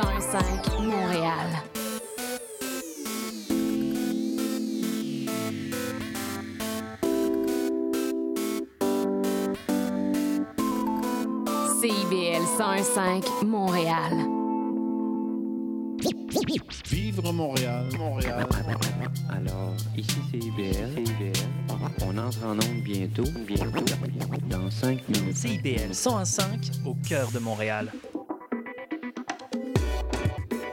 105 Montréal. CIBL 105 Montréal. Vivre Montréal, Montréal. Alors, ici c'est IBL. On entre en onde bientôt. Bientôt. Dans 5 minutes. CIBL 105 au cœur de Montréal.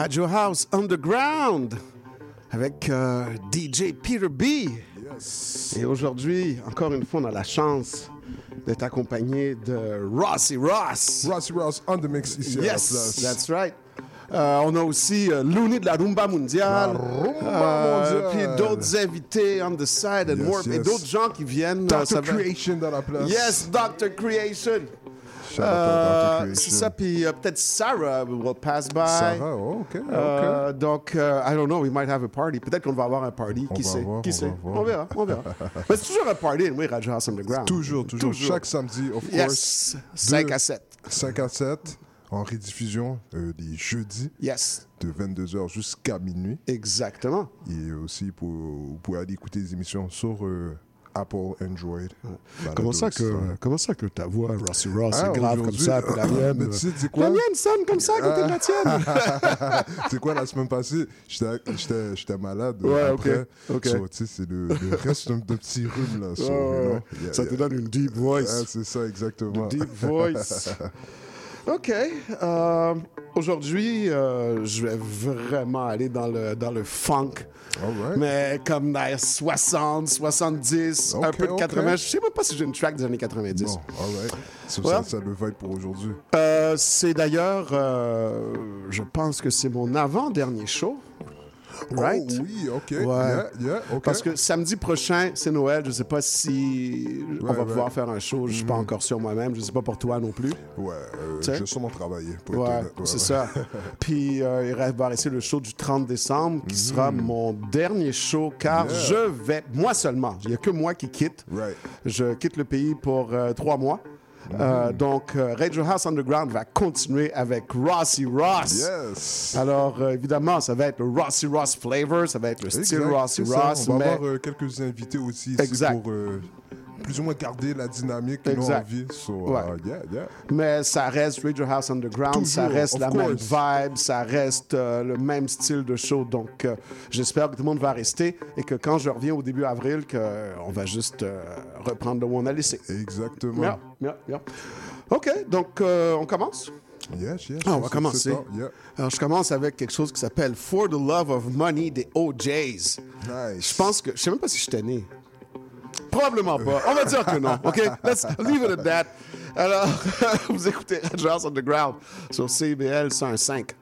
Radio House Underground avec euh, DJ Peter B. Et aujourd'hui, encore une fois, on a la chance d'être accompagné de Rossi Ross. Ross Ross on the mix ici à la Yes, place. that's right. Euh, on a aussi euh, Looney de la Rumba Mondiale. Euh. Puis d'autres invités on the side and Yes, more. Et yes. d'autres gens qui viennent. euh, Dr. Creation dans la place. Yes, Dr. Creation. Euh, c'est ça, puis euh, peut-être Sarah will pass by. Sarah, oh, OK, OK. Euh, donc, euh, I don't know, we might have a party. Peut-être qu'on va avoir un party. On qui sait? voir, qui on sait? On verra, on verra. Mais c'est toujours un party, oui, Radio House Underground. Toujours, toujours, Chaque samedi, of Yes, course. 5 de à 7. 5 à 7, en rediffusion euh, les jeudis Yes, de 22h jusqu'à minuit. exactement. Et aussi, pour, vous pouvez aller écouter les émissions sur euh, Apple, Android. Balado, Comment ça, que, etc. comment ça que ta voix, Rossi Ross, Ah, est grave comme ça, puis la mienne... Mais euh, tu sais, tu sais quoi? La mienne sonne comme ça à côté de la tienne. c'est quoi la semaine passée j'étais malade Ouais, après ok, ok. So, tu sais c'est le, le reste d'un d'un petit rhume là so, you know, yeah, ça yeah. te donne une deep voice. Ah, c'est ça exactement Deep voice. OK. euh, Aujourd'hui, euh, je vais vraiment aller dans le, dans le funk. Alright. Mais comme dans les 60, 70, un peu de ok. 80. Je sais même pas si j'ai une track des années 90. bon So, Ouais. ça, ça le va être pour aujourd'hui Euh, c'est d'ailleurs, euh, je pense que c'est mon avant-dernier show. Right? oh oui ok Ouais. yeah, yeah, ok Parce que samedi prochain, c'est Noël. Je sais pas si on Ouais, va ouais. pouvoir faire un show. Je suis pas encore sûr moi-même. Je sais pas pour toi non plus. ouais euh, je vais sûrement travailler pour Ouais, c'est ça. Puis euh, il va rester le show du 30 décembre qui sera mon dernier show car. Yeah. je vais, moi seulement, il n'y a que moi qui quitte. right Je quitte le pays pour euh, trois mois. Euh, donc, euh, Radio House Underground va continuer avec Rossi Ross. yes Alors, euh, évidemment, ça va être le Rossi Ross flavor, ça va être le style Exact, Rossi. Ross, on va mais avoir euh, quelques invités aussi ici Exact. pour plus ou moins garder la dynamique qu'ils ont envie so, Ouais. uh, yeah yeah Mais ça reste Radio House Underground, ça Toujours, reste of la même vibe, ça reste euh, le même style de show. Donc, euh, j'espère que tout le monde va rester et que quand je reviens au début avril, que, euh, on va juste euh, reprendre de où on a laissé. exactement Yeah, yeah, yeah. OK, donc on commence? Yes, yes. Ah, on va commencer. ça, yeah. Alors, je commence avec quelque chose qui s'appelle For the Love of Money des OJs. Nice. Je pense que, je sais même pas si j'étais né. Probablement pas. On va dire que non. OK? Let's leave it at that. Alors, vous écoutez House Underground sur CBL 105.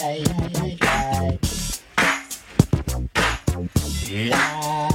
Much more.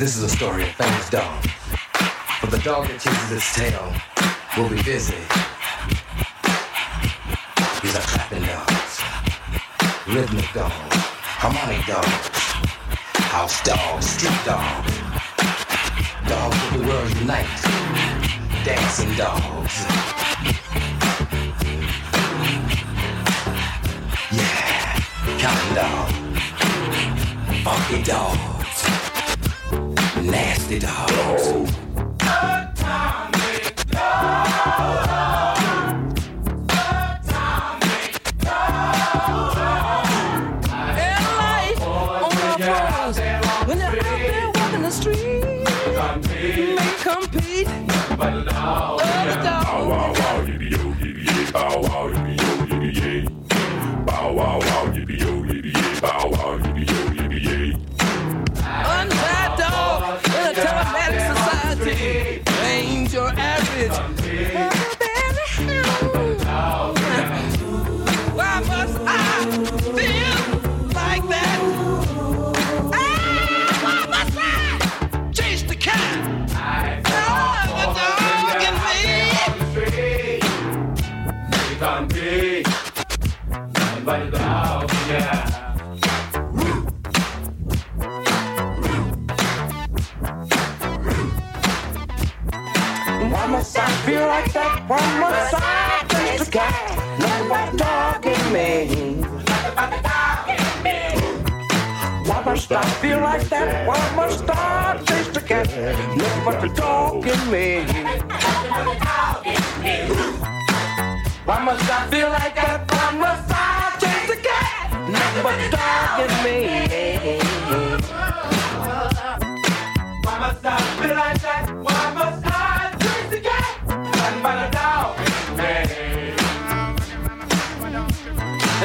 This is a story of famous dog. But the dog that chases its tail will be busy. These are clapping dogs, rhythmic dogs, harmonic dogs, house dogs, street dogs, dogs of the world unite, dancing dogs. Yeah, counting dogs, funky dogs, blasted hogs. Like that? Chase the cat? Nothing but the dog in me. Why must I feel like that? Why must I chase the cat? Nothing but me. Why must I feel like that? Why must I chase the cat? Nothing but the dog in me. Why must I feel like that? Why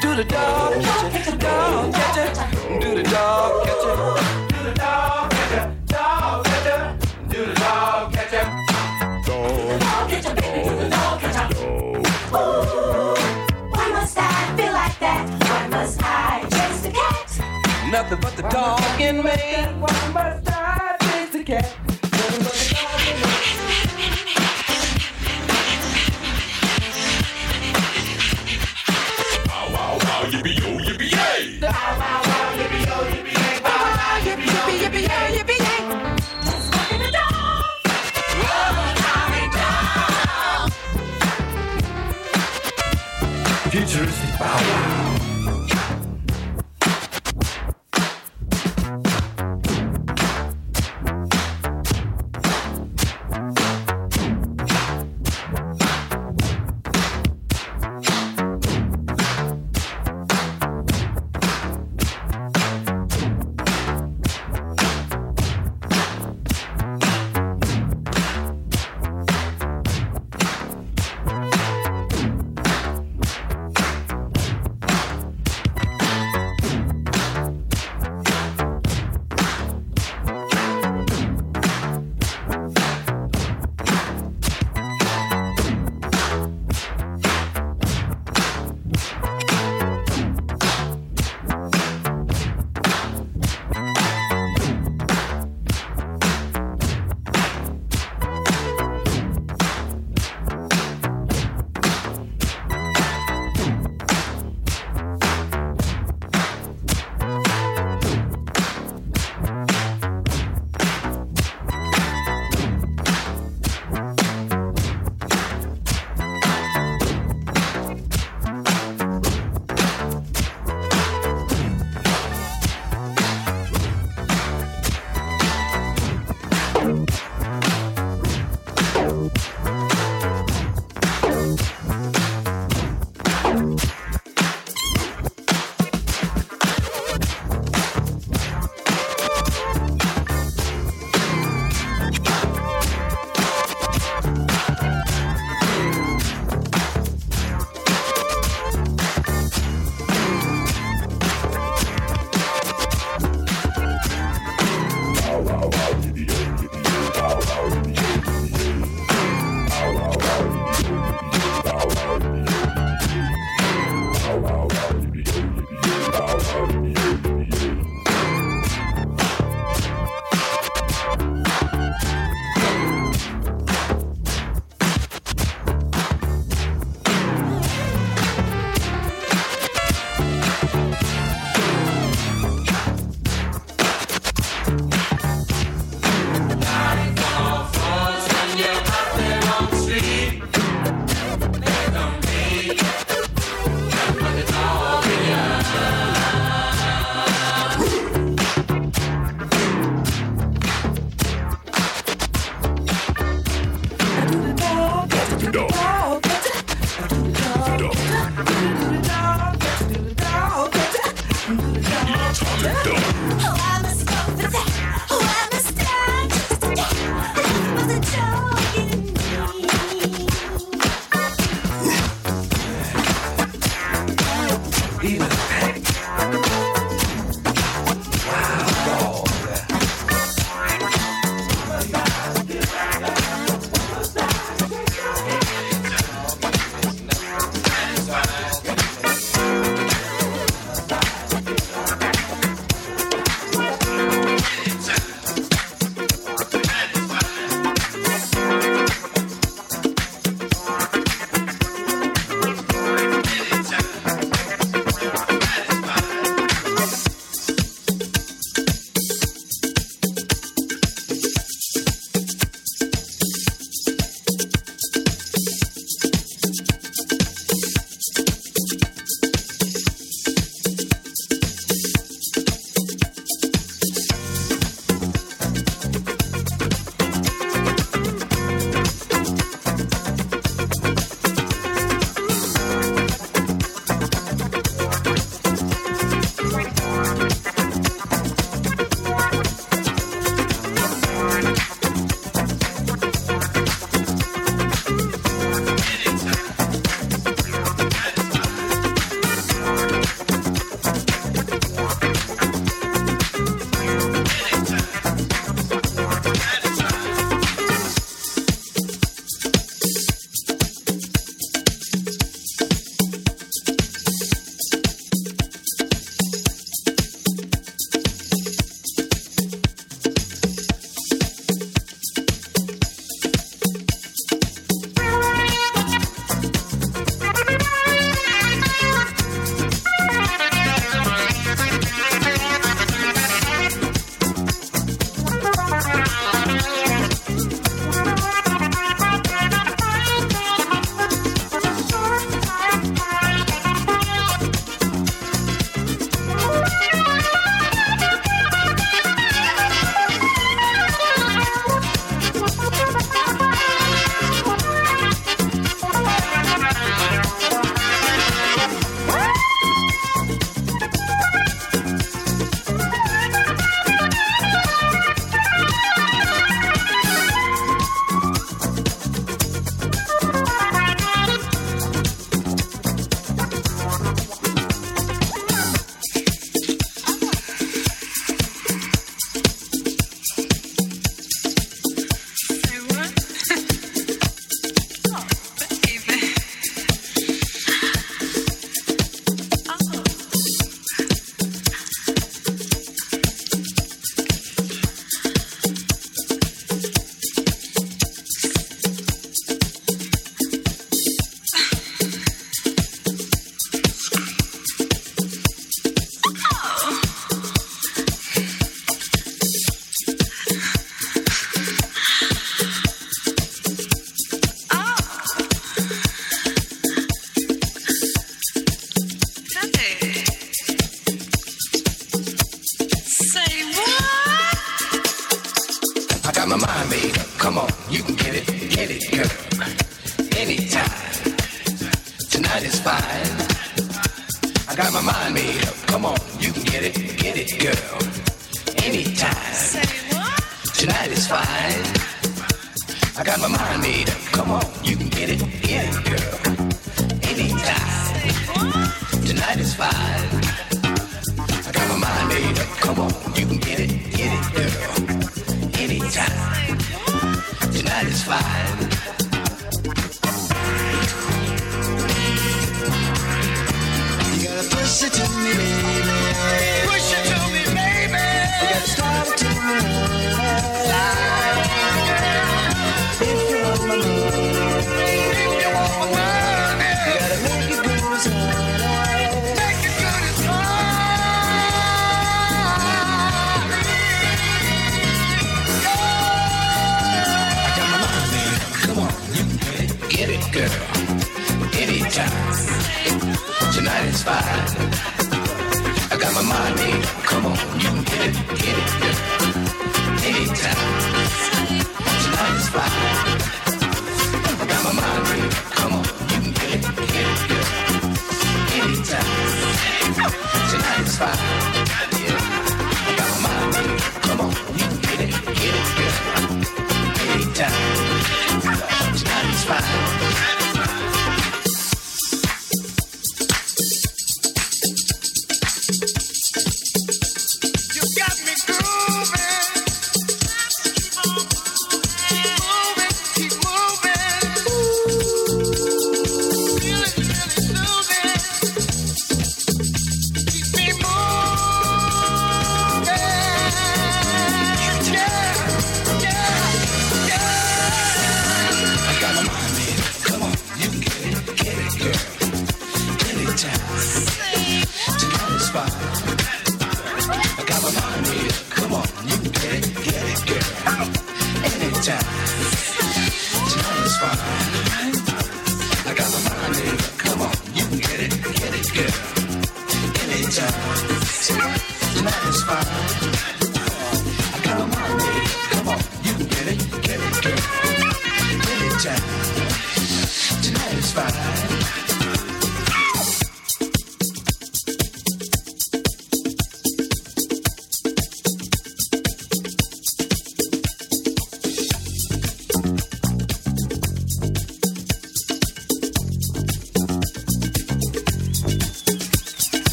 Do the dog catch it, dog catch it, do the dog catch it, do the dog catch it, dog catch it, do the dog catch it. Dog catch it, baby, do the dog catch it. Why must I feel like that? Why must I chase the cat? Nothing but the dog in me. Why must I chase the cat?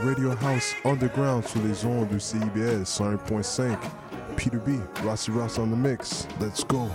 Radio House Underground sur les ondes de CIBS 101.5. Peter B, Rossi Ross on the mix. Let's go.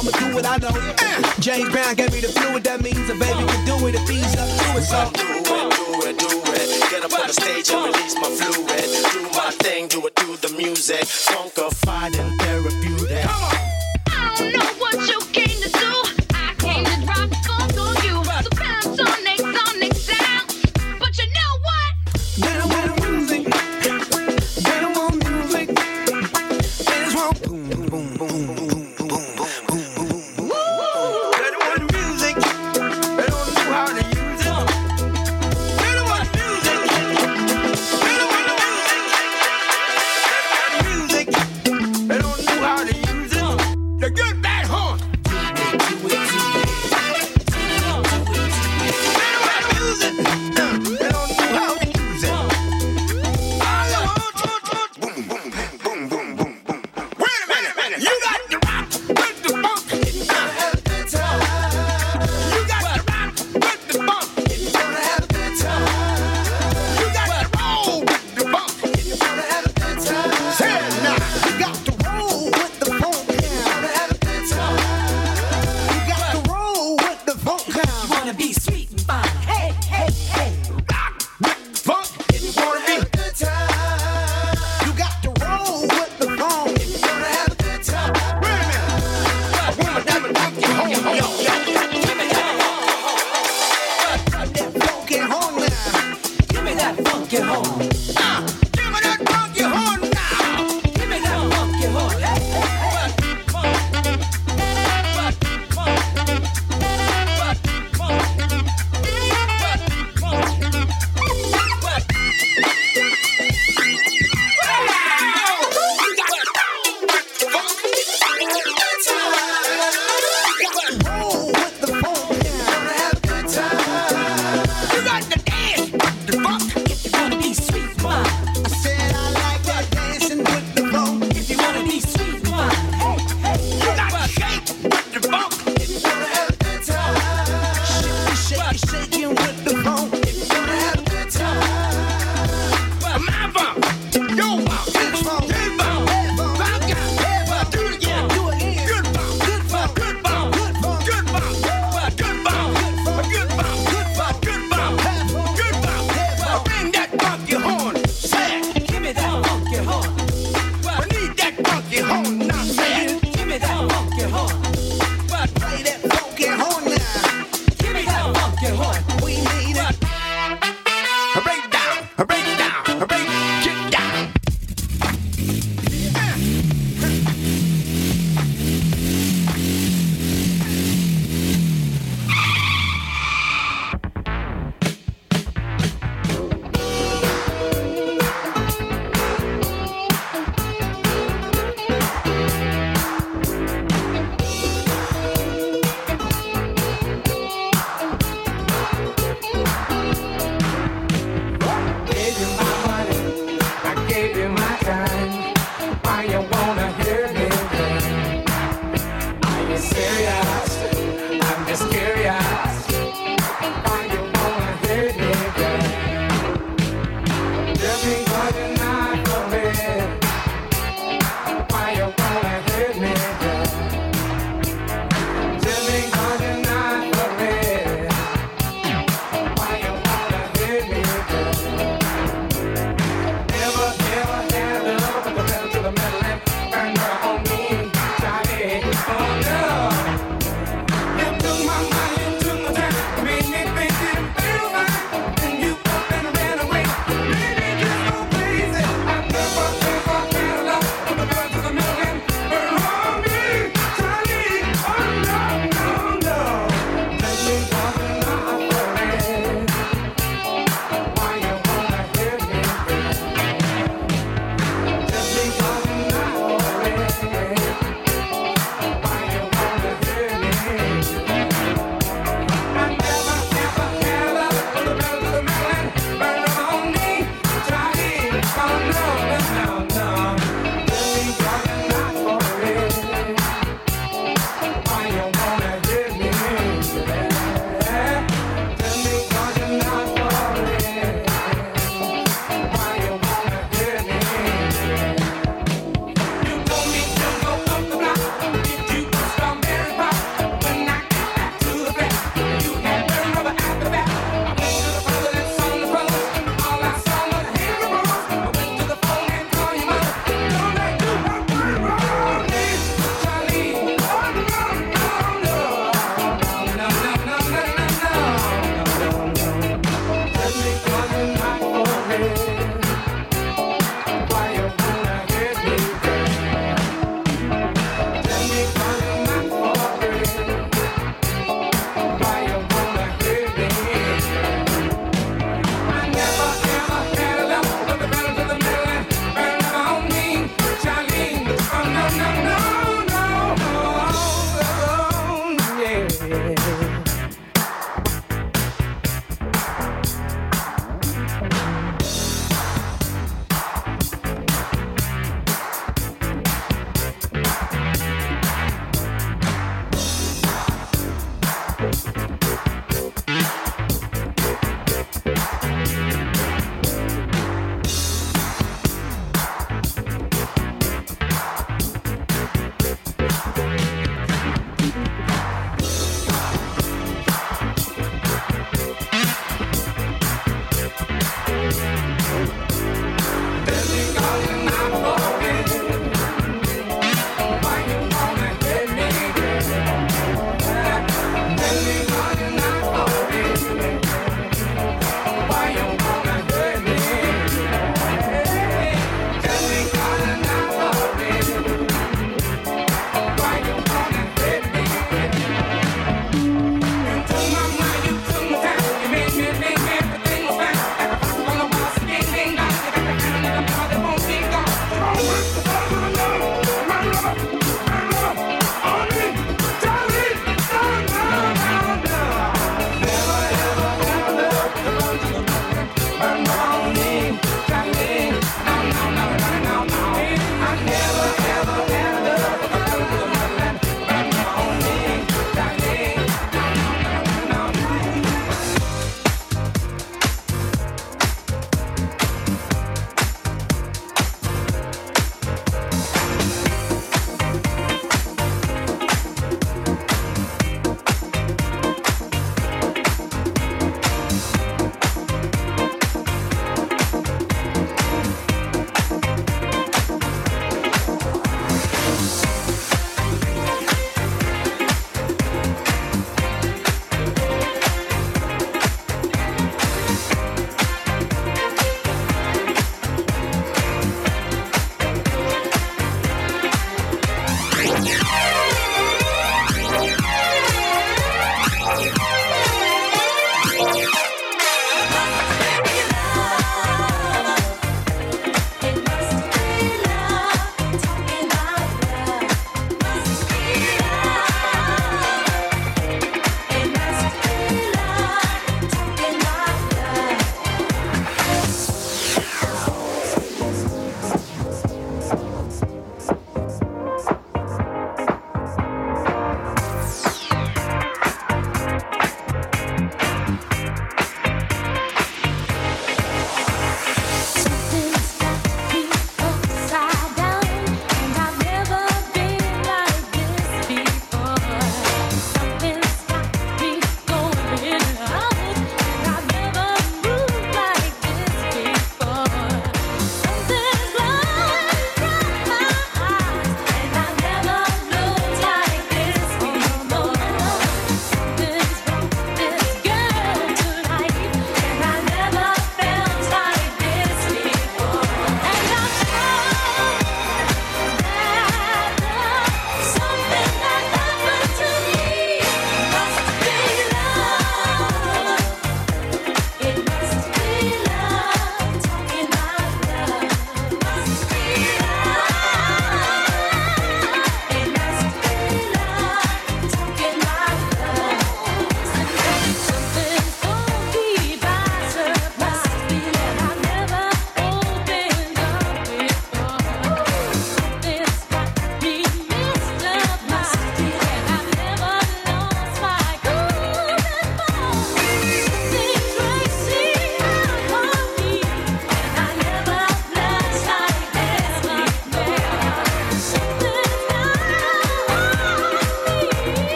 I'ma do what I know. Uh, James Brown gave me the fluid, that means a baby can do it if he's up to it. So do it, do it, do it. Get up on the stage and release my fluid. Do my thing, do it through the music. Funkified and therapeutic. Come on. I don't know what you can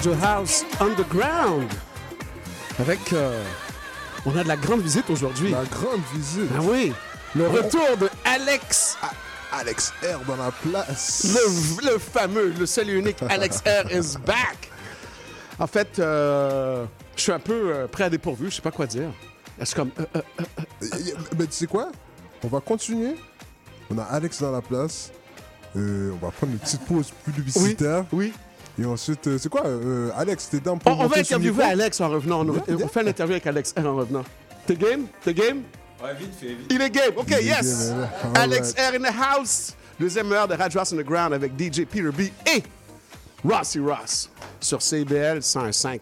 Radio House Underground. Avec. euh, on a de la grande visite aujourd'hui. La grande visite. Ah oui. Le retour de Alex. Alex R dans la place. Le, le fameux, le seul et unique Alex R is back. En fait, euh, je suis un peu euh, prêt à dépourvu. Je sais pas quoi dire. Est-ce comme. euh, Mais tu sais quoi? On va continuer. On a Alex dans la place. On va prendre une petite pause publicitaire. Oui. Et ensuite, euh, c'est quoi? euh, Alex, t'es dans pour on, on va interviewer? Alex en revenant. On, on fait l'interview avec Alex R en revenant. T'es game? T'es game? Ouais, vite fait, vite. Il est game. OK, Il yes. game, Alex R in the house. Deuxième heure de Radio House Underground avec DJ Peter B et Rossi Ross sur CBL 105.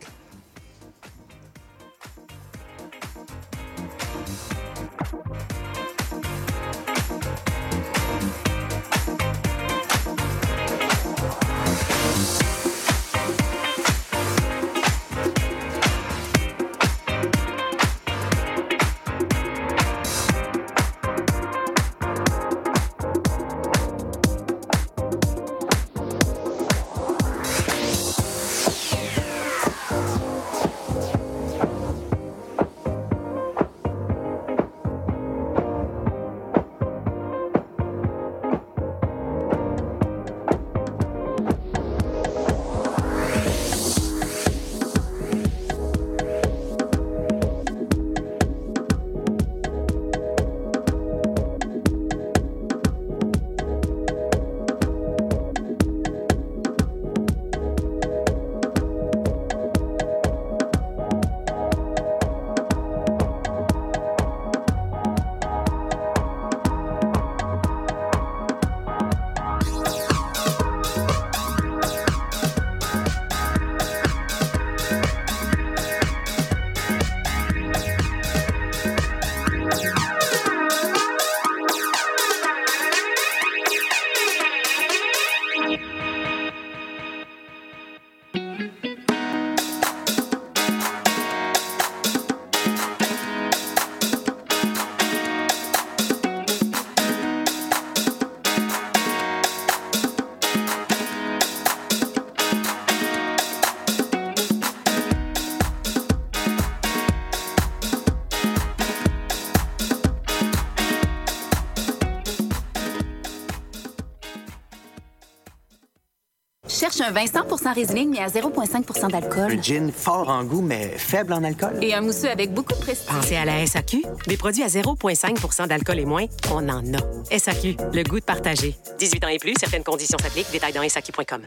Cherche un vin 100% Riesling, mais à 0,5% d'alcool. Un gin fort en goût, mais faible en alcool. Et un mousseux avec beaucoup de prestige. Pensez à la SAQ. Des produits à 0,5% d'alcool et moins, on en a. SAQ, le goût de partager. 18 ans et plus, certaines conditions s'appliquent. Détails dans SAQ.com.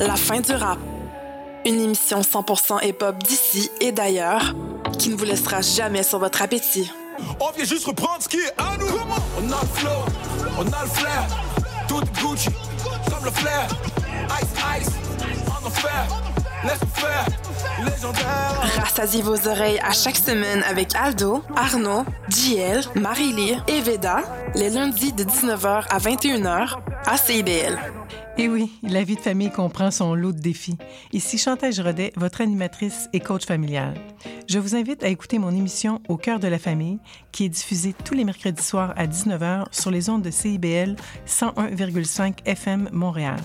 La fin du rap. Une émission 100% hip-hop d'ici et d'ailleurs qui ne vous laissera jamais sur votre appétit. On vient juste reprendre ce qui est à nous. On a le flow, on a le flair. Tout Gucci, comme le flair. Légendaire. Rassasiez vos oreilles à chaque semaine avec Aldo, Arnaud, JL, Marie-Lee et Veda, les lundis de 19h à 21h à CIBL. Et oui, la vie de famille comprend son lot de défis. Ici Chantal Rodet, votre animatrice et coach familial. Je vous invite à écouter mon émission Au cœur de la famille, qui est diffusée tous les mercredis soirs à 19h sur les ondes de CIBL 101,5 FM Montréal.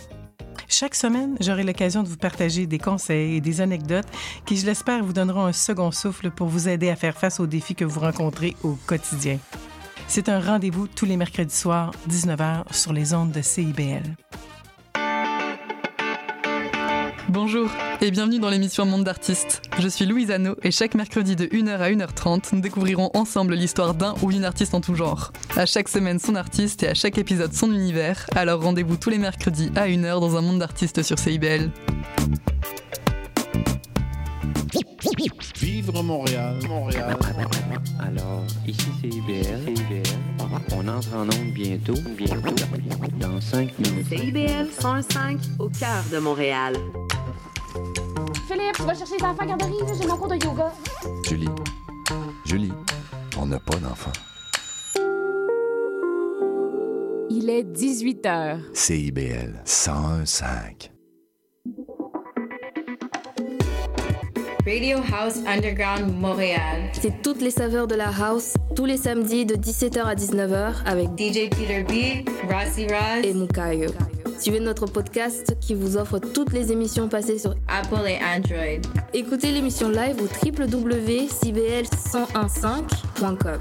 Chaque semaine, j'aurai l'occasion de vous partager des conseils et des anecdotes qui, je l'espère, vous donneront un second souffle pour vous aider à faire face aux défis que vous rencontrez au quotidien. C'est un rendez-vous tous les mercredis soirs, 19h, sur les ondes de CIBL. Bonjour et bienvenue dans l'émission Monde d'artistes. Je suis Louise Anneau et chaque mercredi de 1h à 1h30, nous découvrirons ensemble l'histoire d'un ou une artiste en tout genre. À chaque semaine son artiste et à chaque épisode son univers, alors rendez-vous tous les mercredis à 1h dans un monde d'artistes sur CIBL. Vivre Montréal, Montréal. Alors, ici c'est IBL. IBL. On entre en onde bientôt, bientôt, dans 5 minutes. CIBL 105 au cœur de Montréal. Philippe, tu vas chercher les enfants à garderie, j'ai mon cours de yoga. Julie, Julie, on n'a pas d'enfant. Il est 18 heures. CIBL 101.5. Radio House Underground Montréal. C'est toutes les saveurs de la house, tous les samedis de 17h à 19h avec DJ Peter B, Rossi Ross et Mukayo. Suivez notre podcast qui vous offre toutes les émissions passées sur Apple et Android. Écoutez l'émission live au www.cbl1015.com.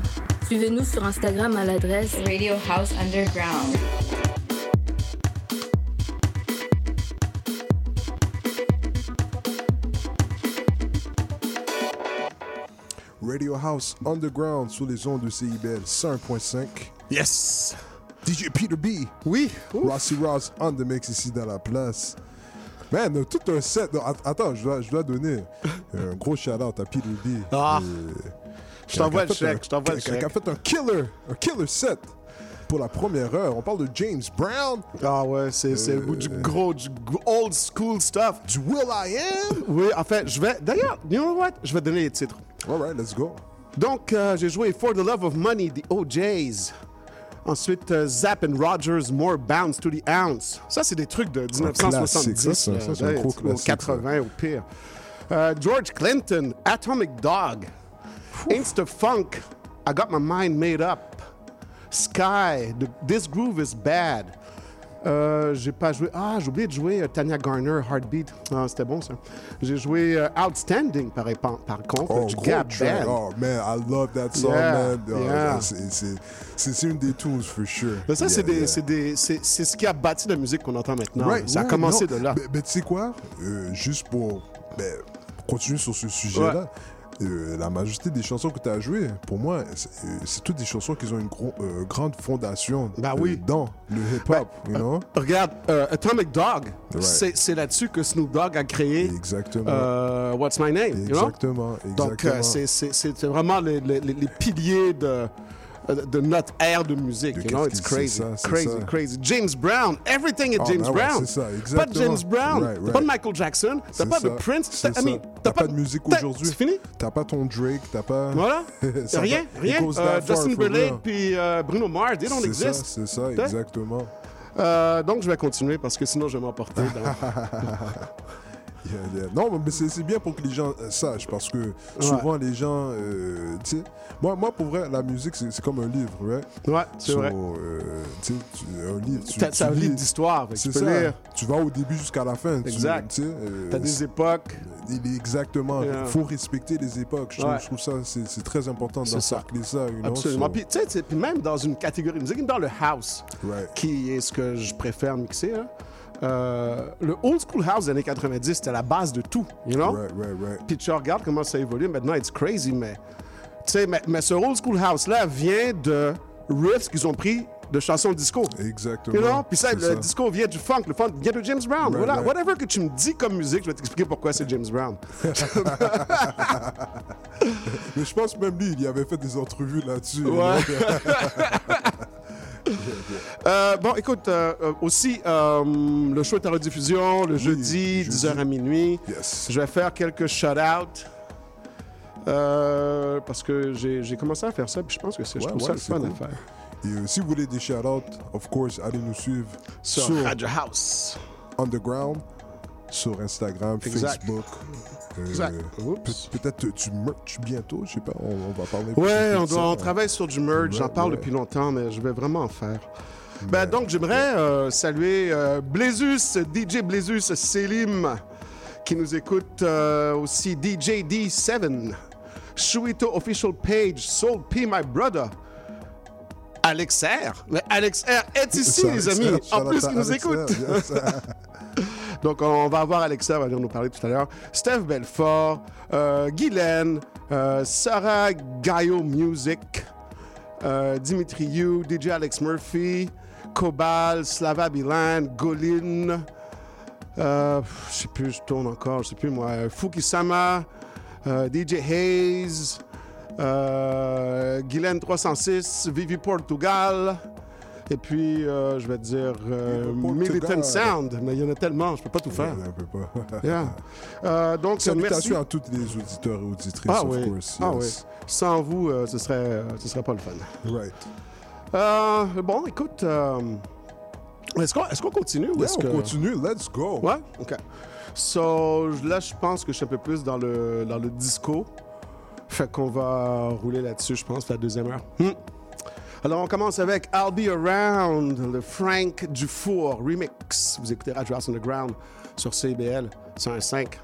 Suivez-nous sur Instagram à l'adresse Radio House Underground. Radio House Underground sur les ondes de CIBL 101.5. Yes! DJ Peter B. Oui. Rossi Ross on the mix ici dans la place. Man, euh, tout un set. attends, je dois, je dois donner un gros shout-out à Peter B. Ah. Euh, Je t'envoie le chèque, je t'envoie le a- qui a chèque. fait un killer, un killer set pour la première heure. On parle de James Brown. Ah ouais, c'est c'est du gros, du old school stuff. Du Will I Am? Oui, en fait, je vais. D'ailleurs, you know what? Je vais donner les titres. All right, let's go. Donc, euh, j'ai joué For the Love of Money, The OJs. Ensuite, euh, Zapp and Rogers, More Bounce to the Ounce. Ça, c'est des trucs de 1970. classique, ça, c'est un- là, ça, c'est un ouais, gros ou classique, 80 au pire. Euh, George Clinton, Atomic Dog. Insta Funk, I Got My Mind Made Up. Sky, the- This Groove is Bad. Euh, j'ai pas joué. Ah, j'ai oublié de jouer euh, Tanya Garner, Heartbeat. Ah, c'était bon ça. J'ai joué euh, Outstanding par, par contre, Oh, du Gap. Band. Oh, man, I love that song, Yeah, man. Oh, yeah. c'est- une des tunes, for sure. Mais ça, Yeah, c'est ce qui a bâti la musique qu'on entend maintenant. Right, ça a commencé non. de là. Mais, mais tu sais quoi? Euh, juste pour ben, continuer sur ce sujet-là, euh, la majorité des chansons que tu as jouées, pour moi, c'est euh, c'est toutes des chansons qui ont une euh, grande fondation Bah oui. dans le hip-hop, you know? Regarde, Atomic Dog, Right. c'est là-dessus que Snoop Dogg a créé Exactement. What's My Name. you know? Exactement, Donc, c'est- vraiment les, les- les- les piliers de, de notre ère de musique. you know? It's crazy. ça, crazy, ça. crazy. James Brown, everything est Ah, James ben ouais, Brown. c'est ça, Pas de. James Brown, Right, pas de Michael Jackson, t'as pas de Prince, t'as. T'as pas de musique aujourd'hui. C'est fini? T'as pas ton Drake, t'as pas. Voilà. Rien, rien. Euh, Justin Timberlake puis euh, Bruno Mars, they don't C'est ça, exist. c'est ça, exactement. Euh, donc, je vais continuer parce que sinon, je vais m'emporter. dans- Yeah, yeah. Non, mais c'est bien pour que les gens euh, sachent parce que souvent les gens, euh, tu sais, moi, moi pour vrai, la musique c'est comme un livre, right? Ouais, c'est So, vrai. euh, tu sais, un livre, tu, C'est un livre d'histoire. Tu peux ça. lire. Tu vas au début jusqu'à la fin. Exact. Tu euh, T'as des époques. il est- Exactement. Il Yeah. faut respecter les époques. Je trouve, Ouais. je trouve ça, c'est très important ça. d'encercler ça. you know, Absolument. so- Puis, tu sais, tu sais, puis même dans une catégorie de musique, dans le house, Right. qui est ce que je préfère mixer, hein, euh, le old school house des années 90, c'était la base de tout, you know? Right, right, right. Puis tu regardes comment ça évolue, maintenant, it's crazy, mais... Tu sais, mais, mais ce old school house-là vient de riffs qu'ils ont pris de chansons disco. Exactement. You know? Puis ça, le ça. disco vient du funk, le funk vient de James Brown. Right, voilà. right. Whatever que tu me dis comme musique, je vais t'expliquer pourquoi c'est James Brown. Mais je pense même lui, il y avait fait des entrevues là-dessus. Ouais. Euh, bon, écoute, euh, euh, aussi, euh, le show est en rediffusion le jeudi, 10h à minuit. Je vais faire quelques shout-outs. parce que j'ai commencé à faire ça, puis je pense que c'est- je Ouais, trouve ouais, ça le fun cool. à faire. Et euh, si vous voulez des shout-outs, of course, allez nous suivre Sur Radio House. Underground, sur Instagram, Exact. Facebook. Euh, Exact. peut- Peut-être tu merch bientôt, je sais pas, on, on va parler. Ouais, on, ça. doit, on travaille sur du merge. J'en parle ouais. depuis longtemps, mais je vais vraiment en faire. Ben, donc, j'aimerais euh, saluer Blézus, DJ Blézus Selim, qui nous écoute aussi DJ D7, Shuito Official Page, Soul P, My Brother. Alex R. Mais Alex R est ici, les amis. En plus, il nous Alex R, écoute. yes. Donc, on va avoir Alexa, va venir nous parler tout à l'heure. Steph Belfort, euh, Guylaine, euh, Sarah Gaio Music, euh, Dimitri Yu, DJ Alex Murphy, Cobal, Slava Bilan, Golin, euh, je sais plus, je tourne encore, je sais plus moi, Fukisama, euh, DJ Hayes, euh, Guylaine 306, Vivi Portugal. Et puis, euh, je vais te dire euh, Militant Sound, mais il y en a tellement, je peux pas tout faire. Pas. Yeah. Euh, donc, merci. À tous les auditeurs et auditrices, Ah of oui, course. ah yes. oui. Sans vous, euh, ce serait, ce serait pas le fun. Right. Bon, écoute, est-ce qu'on est continue ou est-ce on que... continue, let's go. Ouais, ok. So, là, je pense que je suis un peu plus dans le, dans le disco. Fait qu'on va rouler là-dessus, je pense, la deuxième heure. Hmm. Alors, on commence avec I'll Be Around, le Frank Dufour remix. Vous écoutez Radio House Underground sur CBL 105.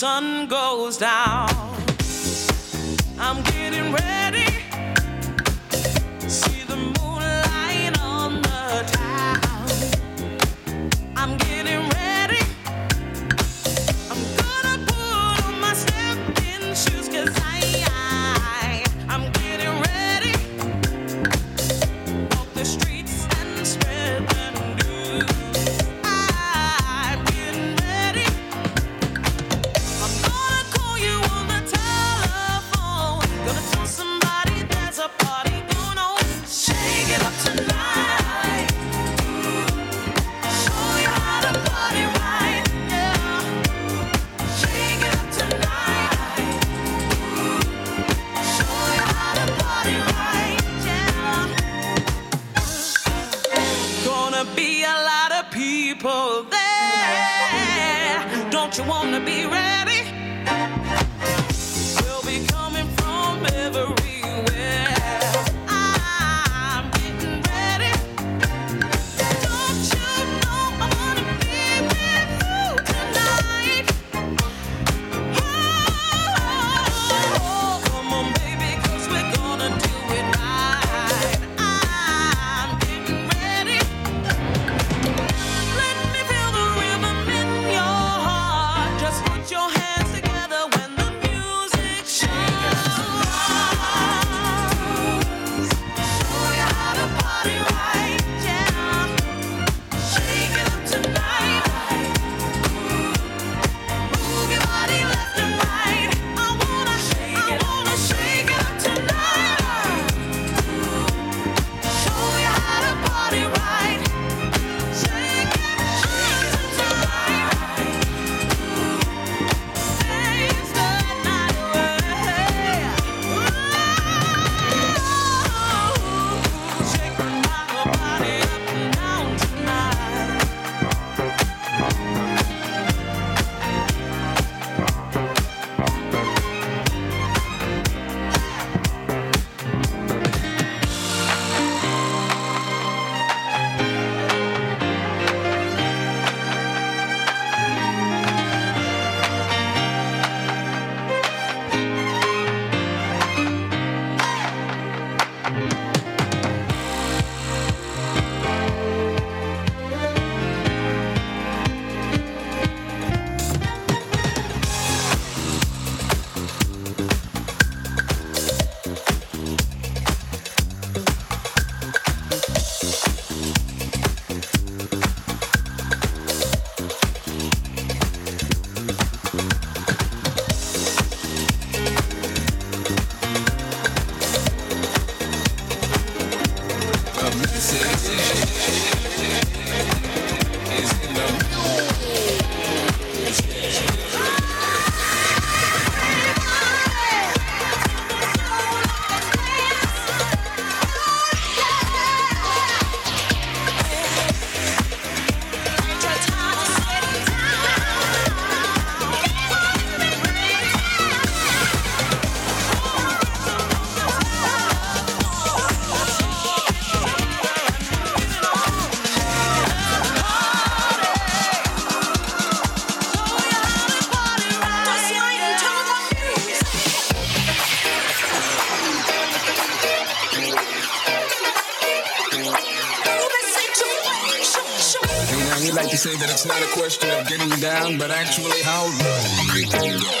Sun goes down. Down, but actually how low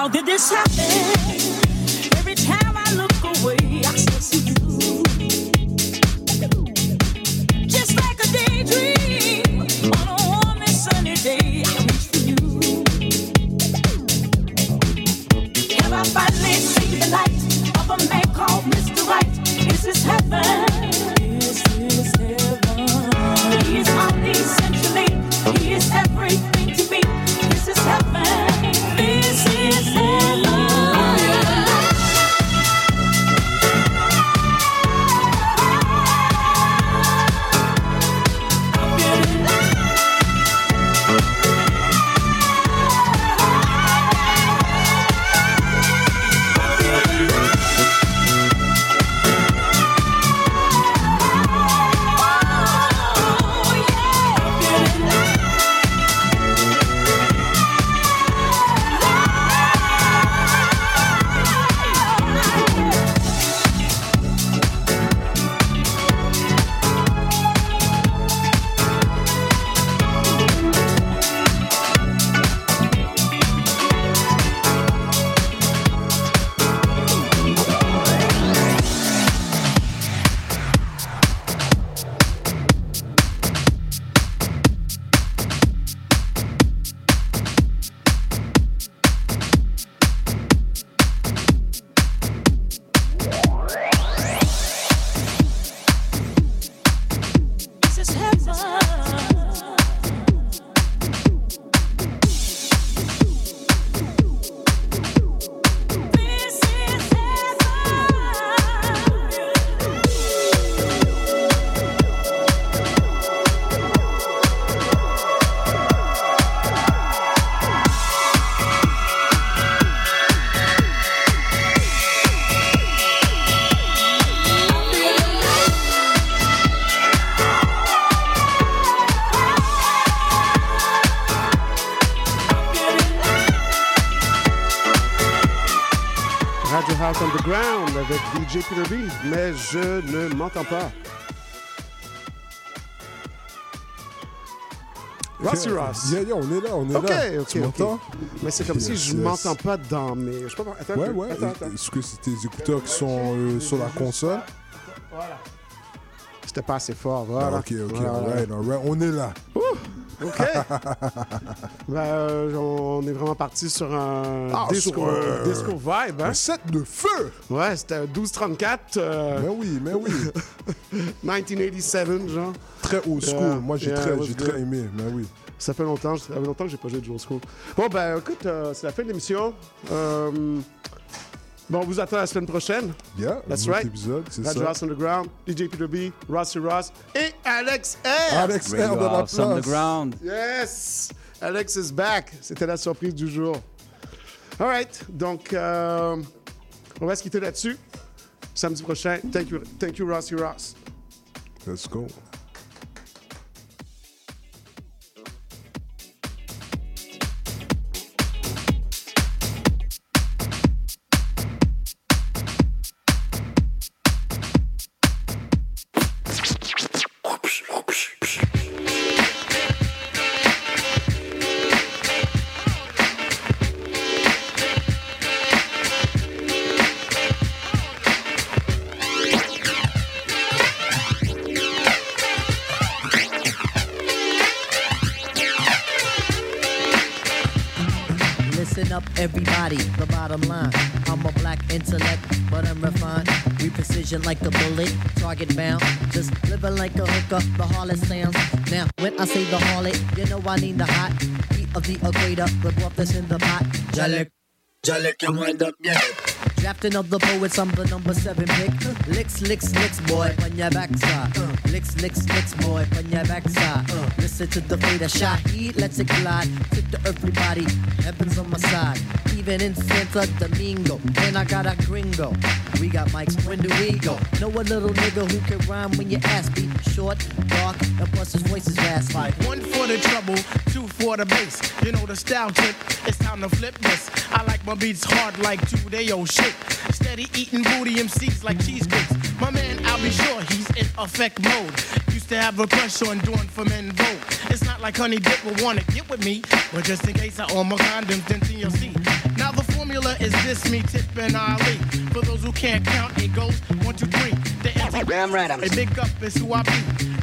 How did this happen? Peter B, mais je ne m'entends pas. Rossy Yeah, Ross. Yeah, yeah, on est là, on est Ok, là. ok, Tu ok. m'entends? Mais c'est comme si je yes. m'entends pas dans mes. Je sais pas. Attends, Ouais, ouais. Attends, attends. Est-ce que c'est tes écouteurs qui sont euh, sur la console? C'était pas assez fort. Voilà. Ah, ok, ok, Voilà, voilà. alright, alright. On est là. OK. ben, euh, on est vraiment parti sur un Ah, disco, sur, euh, disco vibe. Hein? Un set de feu! Ouais, c'était 1234. Euh, Mais oui, mais oui. 1987, genre. Très old school. Yeah, Moi, j'ai yeah, très, j'ai très aimé. Mais oui. Ça fait longtemps, ça fait longtemps que j'ai pas joué de old school. Bon, ben, écoute, euh, c'est la fin de l'émission. Euh, bon, on vous attend la semaine prochaine. Yeah, That's right. épisode, c'est ça. House Underground, DJ Peter B, Rossi Ross et Alex R. Alex R de la place. Underground. Yes! Alex is back. C'était la surprise du jour. All right. Donc, euh, on va se quitter là-dessus. Samedi prochain. Thank you, thank you Rossi Ross. Let's go. Like a bullet, target bound. Just living like a hooker, the harlot sounds. Now, when I say the harlot, you know I need the hot heat of the equator. The broth that's in the pot. Jalek, Jalek, you wind up, yeah. Drafting of the poets, I'm the number seven pick. Licks, licks, licks, boy, on your backside. Licks, licks, licks, boy, on your backside. Listen to the fader shot, heat, let's it glide. Tip the earthly body, heaven's on my side. Even in Santa Domingo, and I got a gringo. We got mics, when do we go? Know a little nigga who can rhyme when your ass be short, dark, and plus his voice is raspy. One for the trouble, two for the bass. You know the style tip, it's time to flip this. I like my beats hard like two day old shit. Steady eating booty MCs like cheesecakes. My man, I'll be sure he's in effect mode. Used to have a crush on doing for men vote. It's not like Honey Dip will wanna get with me, but just in case I own my condoms, then you'll see. Now Now the formula is this: me, Tip, and Ali. For those who can't count, it goes one, two, three. The anti- Damn right, I'm- A big up is who I be.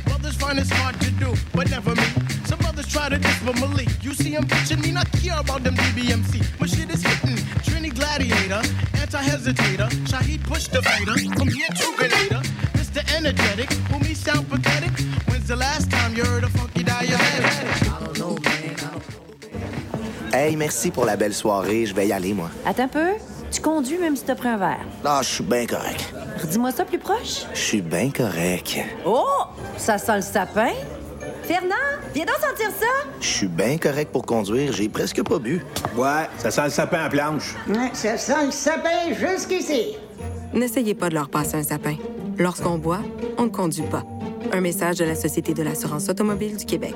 Brothers find it's hard to do, but never me. Some brothers try to diss, but Malik. You see him bitching me, not care about them DBMC. My shit is hitting. Trini Gladiator, anti-hesitator. Shaheed push the fader. From here to Grenada. Mr. Energetic, who me sound pathetic. When's the last time you heard a funky diabetic? I don't know, man. Hey, merci pour la belle soirée. Je vais y aller, moi. Attends un peu. Tu conduis même si t'as pris un verre. Ah, je suis bien correct. Redis-moi ça plus proche. Je suis bien correct. Oh! Ça sent le sapin. Fernand, viens donc sentir ça. Je suis bien correct pour conduire. J'ai presque pas bu. Ouais, ça sent le sapin à planche. Ouais, ça sent le sapin jusqu'ici. N'essayez pas de leur passer un sapin. Lorsqu'on boit, on ne conduit pas. Un message de la Société de l'assurance automobile du Québec.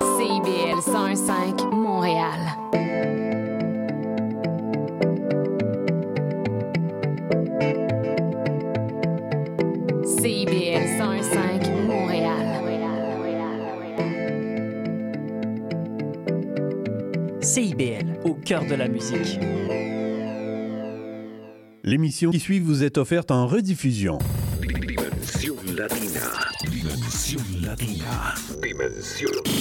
CIBL 105 Montréal. CIBL 105 Montréal. CIBL, au cœur de la musique. L'émission qui suit vous est offerte en rediffusion. Dimensión Latina. Dimensión Latina. Dimensión